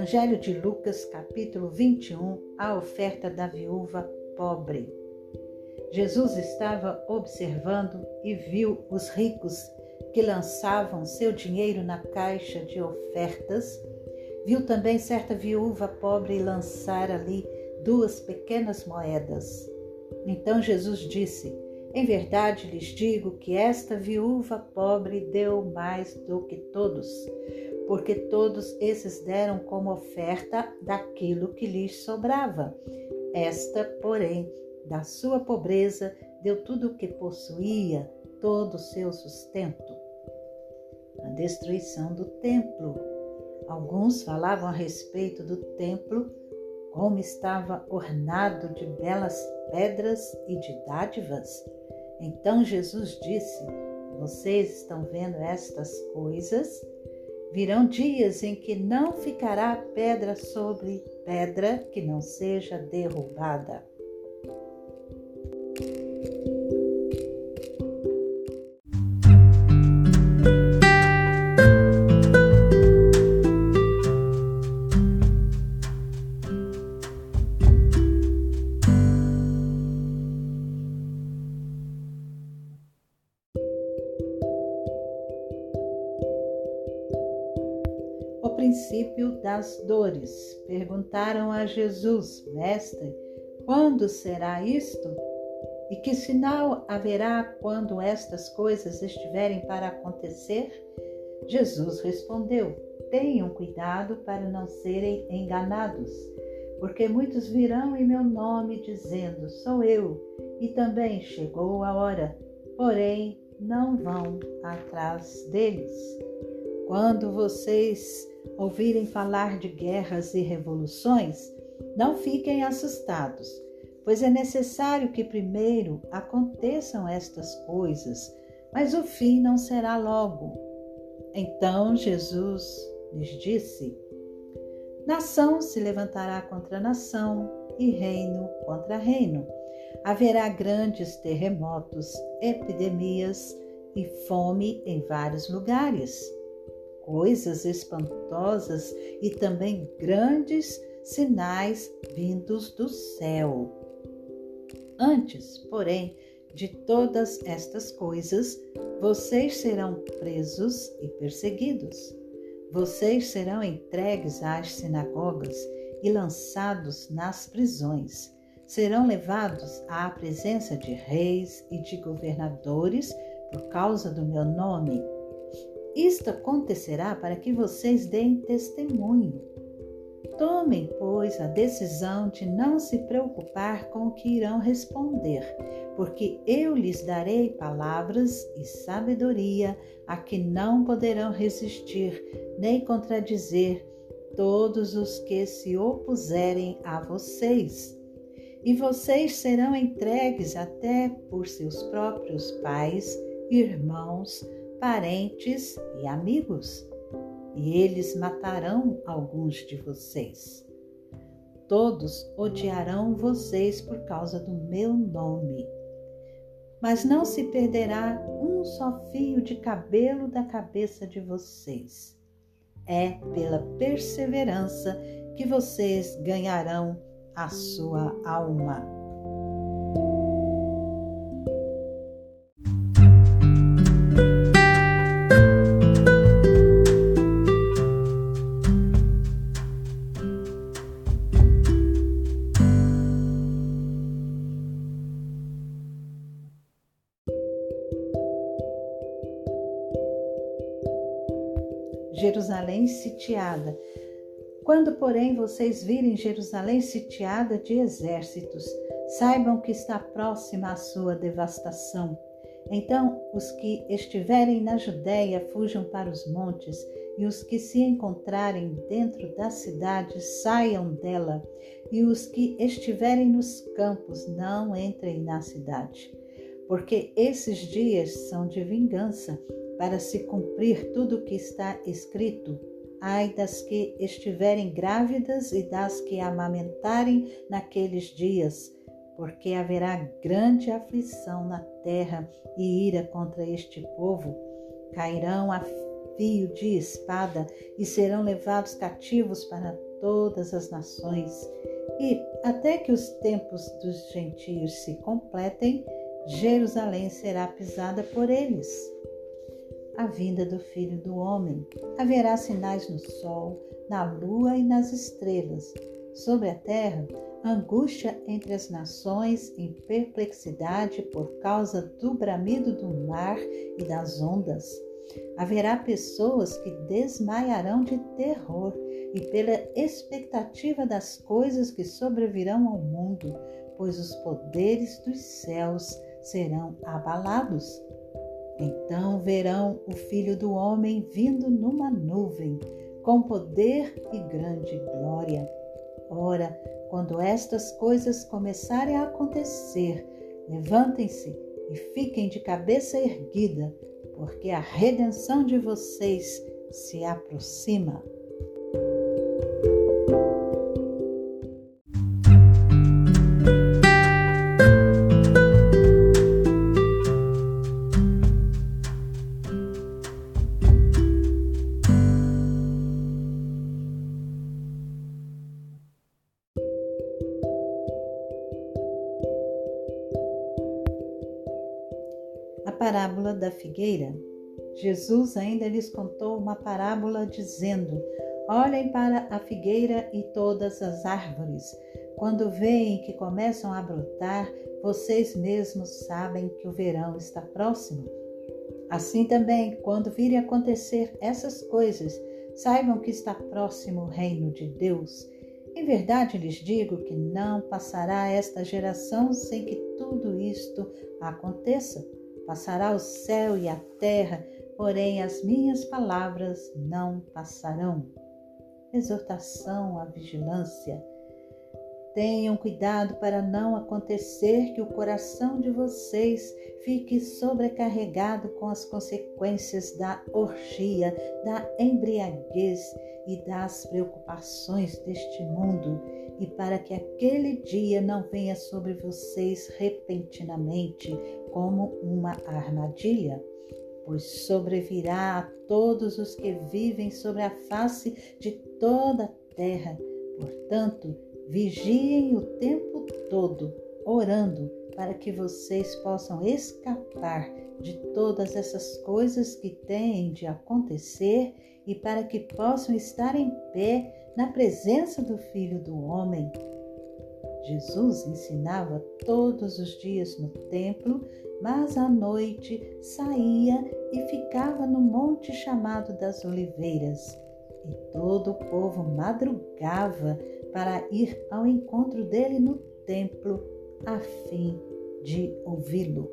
Evangelho de Lucas, capítulo 21, a oferta da viúva pobre. Jesus estava observando e viu os ricos que lançavam seu dinheiro na caixa de ofertas. Viu também certa viúva pobre lançar ali duas pequenas moedas. Então Jesus disse: Em verdade lhes digo que esta viúva pobre deu mais do que todos porque todos esses deram como oferta daquilo que lhes sobrava. Esta, porém, da sua pobreza, deu tudo o que possuía, todo o seu sustento. A destruição do templo. Alguns falavam a respeito do templo, como estava ornado de belas pedras e de dádivas. Então Jesus disse: Vocês estão vendo estas coisas? Virão dias em que não ficará pedra sobre pedra que não seja derrubada. Princípio das dores. Perguntaram a Jesus, Mestre, quando será isto? E que sinal haverá quando estas coisas estiverem para acontecer? Jesus respondeu: Tenham cuidado para não serem enganados, porque muitos virão em meu nome dizendo: Sou eu, e também chegou a hora, porém não vão atrás deles. Quando vocês ouvirem falar de guerras e revoluções, não fiquem assustados, pois é necessário que primeiro aconteçam estas coisas, mas o fim não será logo. Então Jesus lhes disse: Nação se levantará contra nação e reino contra reino. Haverá grandes terremotos, epidemias e fome em vários lugares coisas espantosas e também grandes sinais vindos do céu. Antes, porém, de todas estas coisas, vocês serão presos e perseguidos. Vocês serão entregues às sinagogas e lançados nas prisões. Serão levados à presença de reis e de governadores por causa do meu nome isto acontecerá para que vocês deem testemunho. Tomem, pois, a decisão de não se preocupar com o que irão responder, porque eu lhes darei palavras e sabedoria a que não poderão resistir nem contradizer todos os que se opuserem a vocês. E vocês serão entregues até por seus próprios pais, irmãos, parentes e amigos, e eles matarão alguns de vocês. Todos odiarão vocês por causa do meu nome. Mas não se perderá um só fio de cabelo da cabeça de vocês. É pela perseverança que vocês ganharão a sua alma. Jerusalém sitiada. Quando, porém, vocês virem Jerusalém sitiada de exércitos, saibam que está próxima a sua devastação. Então, os que estiverem na Judéia fujam para os montes, e os que se encontrarem dentro da cidade saiam dela, e os que estiverem nos campos não entrem na cidade. Porque esses dias são de vingança, para se cumprir tudo o que está escrito. Ai das que estiverem grávidas e das que amamentarem naqueles dias, porque haverá grande aflição na terra e ira contra este povo. Cairão a fio de espada e serão levados cativos para todas as nações, e até que os tempos dos gentios se completem, Jerusalém será pisada por eles. A vinda do Filho do Homem haverá sinais no sol, na lua e nas estrelas. Sobre a terra, angústia entre as nações em perplexidade por causa do bramido do mar e das ondas. Haverá pessoas que desmaiarão de terror e pela expectativa das coisas que sobrevirão ao mundo, pois os poderes dos céus serão abalados. Então verão o Filho do Homem vindo numa nuvem, com poder e grande glória. Ora, quando estas coisas começarem a acontecer, levantem-se e fiquem de cabeça erguida, porque a redenção de vocês se aproxima. Parábola da figueira, Jesus ainda lhes contou uma parábola dizendo: Olhem para a figueira e todas as árvores. Quando veem que começam a brotar, vocês mesmos sabem que o verão está próximo. Assim também, quando virem acontecer essas coisas, saibam que está próximo o reino de Deus. Em verdade lhes digo que não passará esta geração sem que tudo isto aconteça. Passará o céu e a terra, porém as minhas palavras não passarão. Exortação à vigilância. Tenham cuidado para não acontecer que o coração de vocês fique sobrecarregado com as consequências da orgia, da embriaguez e das preocupações deste mundo, e para que aquele dia não venha sobre vocês repentinamente como uma armadilha, pois sobrevirá a todos os que vivem sobre a face de toda a terra. Portanto, vigiem o tempo todo, orando, para que vocês possam escapar de todas essas coisas que têm de acontecer e para que possam estar em pé na presença do Filho do Homem. Jesus ensinava todos os dias no templo, mas à noite saía e ficava no monte chamado das Oliveiras. E todo o povo madrugava para ir ao encontro dele no templo, a fim de ouvi-lo.